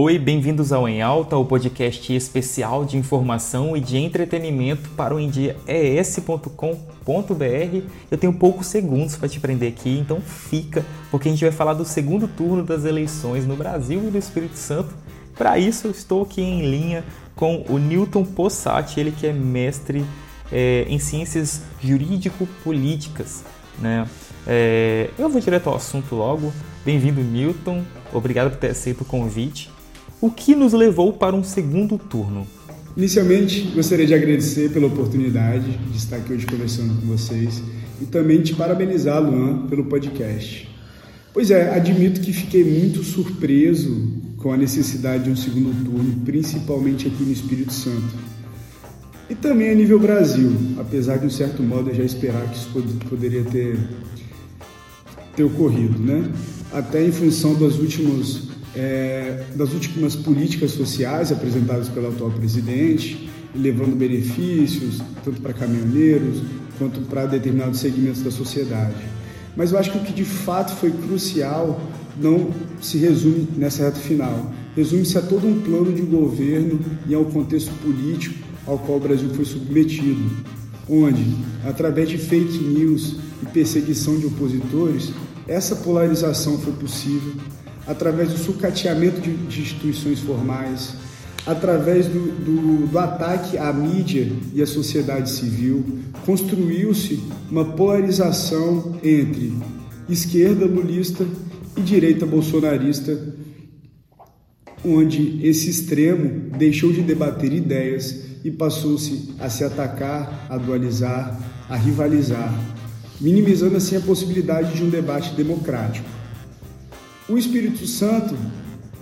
Oi, bem-vindos ao Em Alta, o podcast especial de informação e de entretenimento para o endiaes.com.br. Eu tenho poucos segundos para te prender aqui, então fica, porque a gente vai falar do segundo turno das eleições no Brasil e no Espírito Santo. Para isso, eu estou aqui em linha com o Newton Possati, ele que é mestre é, em ciências jurídico-políticas. Né? É, eu vou direto ao assunto logo. Bem-vindo, Newton. Obrigado por ter aceito o convite. O que nos levou para um segundo turno? Inicialmente, gostaria de agradecer pela oportunidade de estar aqui hoje conversando com vocês e também te parabenizar, Luan, pelo podcast. Pois é, admito que fiquei muito surpreso com a necessidade de um segundo turno, principalmente aqui no Espírito Santo. E também a nível Brasil, apesar de, um certo modo, eu já esperar que isso poderia ter, ter ocorrido, né? Até em função dos últimos é, das últimas políticas sociais apresentadas pelo atual presidente, levando benefícios tanto para caminhoneiros quanto para determinados segmentos da sociedade. Mas eu acho que o que de fato foi crucial não se resume nessa reta final. Resume-se a todo um plano de governo e ao contexto político ao qual o Brasil foi submetido, onde, através de fake news e perseguição de opositores, essa polarização foi possível através do sucateamento de, de instituições formais, através do, do, do, ataque à mídia e à sociedade civil, construiu-se uma polarização entre esquerda lulista e direita bolsonarista, onde esse extremo deixou de debater ideias e passou-se a se atacar, a dualizar, a rivalizar, minimizando assim a possibilidade de um debate democrático. O Espírito Santo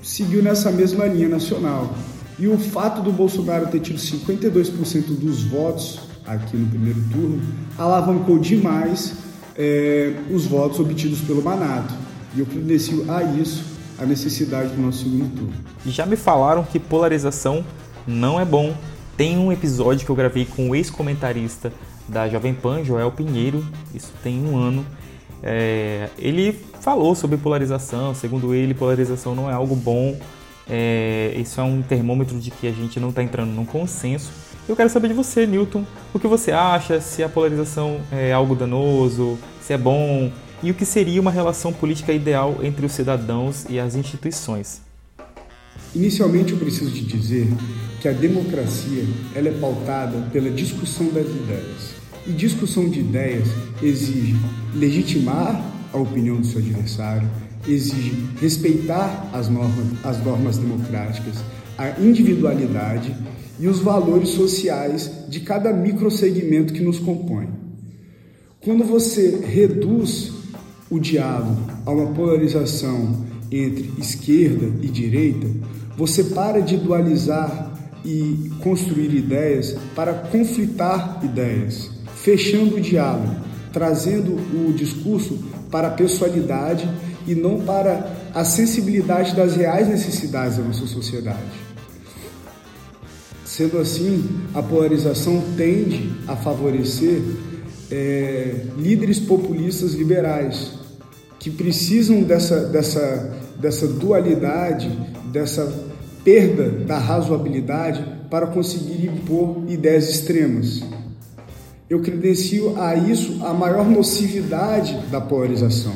seguiu nessa mesma linha nacional. E o fato do Bolsonaro ter tido 52% dos votos aqui no primeiro turno alavancou demais é, os votos obtidos pelo Manato. E eu credencio a isso a necessidade do nosso segundo turno. Já me falaram que polarização não é bom. Tem um episódio que eu gravei com o ex-comentarista da Jovem Pan, Joel Pinheiro, isso tem um ano, é, ele falou sobre polarização, segundo ele, polarização não é algo bom, é, isso é um termômetro de que a gente não está entrando num consenso. Eu quero saber de você, Newton, o que você acha, se a polarização é algo danoso, se é bom, e o que seria uma relação política ideal entre os cidadãos e as instituições. Inicialmente eu preciso te dizer que a democracia ela é pautada pela discussão das ideias. E discussão de ideias exige legitimar a opinião do seu adversário, exige respeitar as normas, as normas democráticas, a individualidade e os valores sociais de cada microsegmento que nos compõe. Quando você reduz o diálogo a uma polarização entre esquerda e direita, você para de dualizar e construir ideias para conflitar ideias fechando o diálogo, trazendo o discurso para a pessoalidade e não para a sensibilidade das reais necessidades da nossa sociedade. Sendo assim, a polarização tende a favorecer é, líderes populistas liberais que precisam dessa, dessa, dessa dualidade, dessa perda da razoabilidade para conseguir impor ideias extremas. Eu credencio a isso a maior nocividade da polarização.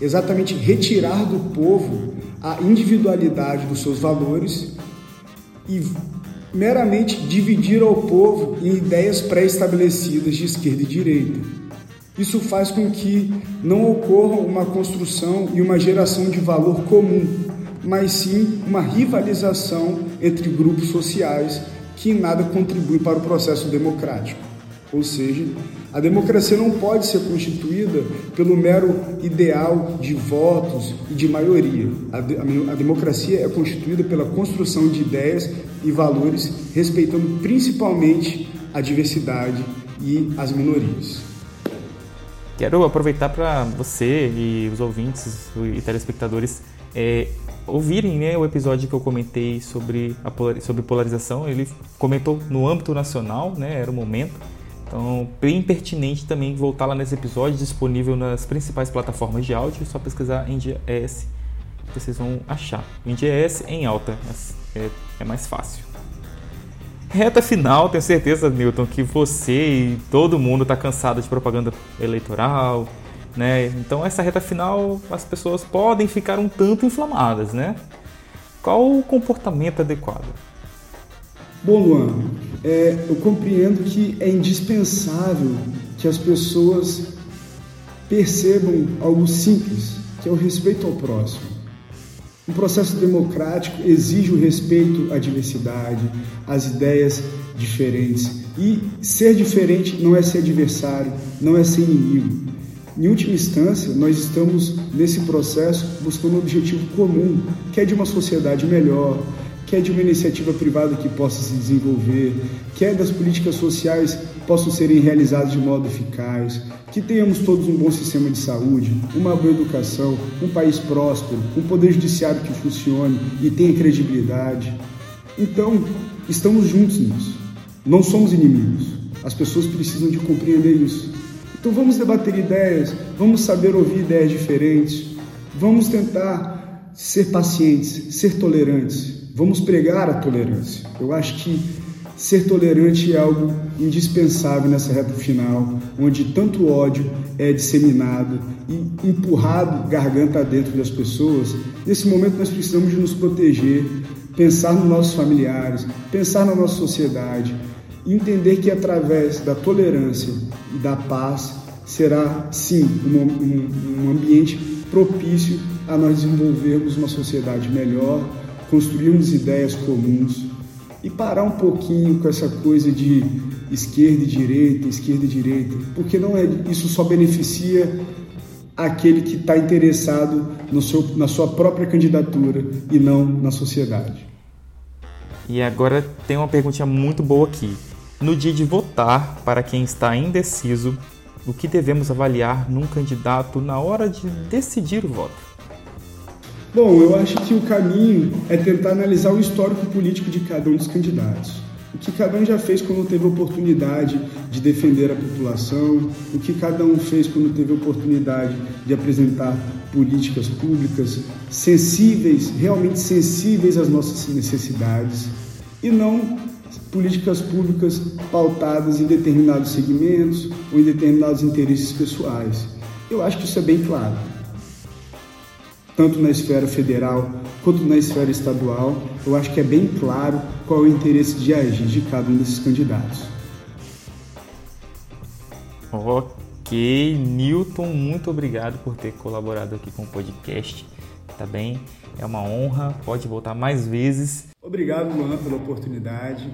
Exatamente retirar do povo a individualidade dos seus valores e meramente dividir ao povo em ideias pré-estabelecidas de esquerda e direita. Isso faz com que não ocorra uma construção e uma geração de valor comum, mas sim uma rivalização entre grupos sociais que em nada contribuem para o processo democrático. Ou seja, a democracia não pode ser constituída pelo mero ideal de votos e de maioria. A, de, a, democracia é constituída pela construção de ideias e valores, respeitando principalmente a diversidade e as minorias. Quero aproveitar para você e os ouvintes e telespectadores é, ouvirem né, o episódio que eu comentei sobre, a, sobre polarização. Ele comentou no âmbito nacional, né, era o momento então, bem pertinente também voltar lá nesse episódio, disponível nas principais plataformas de áudio, é só pesquisar em ES. vocês vão achar. INDES em alta, é, é mais fácil. Reta final, tenho certeza, Newton, que você e todo mundo está cansado de propaganda eleitoral, né? Então essa reta final as pessoas podem ficar um tanto inflamadas, né? Qual o comportamento adequado? Bom, Luan, é, eu compreendo que é indispensável que as pessoas percebam algo simples, que é o respeito ao próximo. Um processo democrático exige o respeito à diversidade, às ideias diferentes. E ser diferente não é ser adversário, não é ser inimigo. Em última instância, nós estamos nesse processo buscando um objetivo comum, que é de uma sociedade melhor, quer de uma iniciativa privada que possa se desenvolver, quer das políticas sociais possam serem realizadas de modo eficaz, que tenhamos todos um bom sistema de saúde, uma boa educação, um país próspero, um poder judiciário que funcione e tenha credibilidade. Então, estamos juntos nisso. Não somos inimigos. As pessoas precisam de compreender isso. Então vamos debater ideias, vamos saber ouvir ideias diferentes, vamos tentar ser pacientes, ser tolerantes, Vamos pregar a tolerância. Eu acho que ser tolerante é algo indispensável nessa reta final, onde tanto ódio é disseminado e empurrado garganta dentro das pessoas. Nesse momento nós precisamos de nos proteger, pensar nos nossos familiares, pensar na nossa sociedade, entender que através da tolerância e da paz será sim um, um, um ambiente propício a nós desenvolvermos uma sociedade melhor construirmos ideias comuns e parar um pouquinho com essa coisa de esquerda e direita, esquerda e direita, porque não é isso só beneficia aquele que está interessado no seu, na sua própria candidatura e não na sociedade. E agora tem uma pergunta muito boa aqui. No dia de votar, para quem está indeciso, o que devemos avaliar num candidato na hora de decidir o voto? Bom, eu acho que o caminho é tentar analisar o histórico político de cada um dos candidatos. O que cada um já fez quando teve oportunidade de defender a população, o que cada um fez quando teve oportunidade de apresentar políticas públicas sensíveis, realmente sensíveis às nossas necessidades, e não políticas públicas pautadas em determinados segmentos ou em determinados interesses pessoais. Eu acho que isso é bem claro tanto na esfera federal quanto na esfera estadual, eu acho que é bem claro qual é o interesse de agir de cada um desses candidatos. Ok, Newton, muito obrigado por ter colaborado aqui com o podcast. Tá bem? É uma honra, pode voltar mais vezes. Obrigado, Luan, pela oportunidade.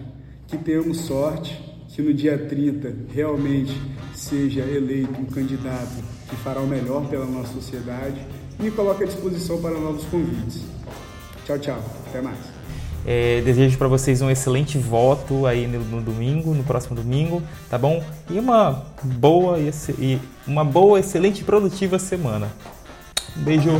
Que tenhamos sorte, que no dia 30 realmente seja eleito um candidato que fará o melhor pela nossa sociedade me coloca à disposição para novos convites. Tchau, tchau. Até mais. É, desejo para vocês um excelente voto aí no, no, domingo, no próximo domingo, tá bom? E uma boa e uma boa, excelente produtiva semana. beijo.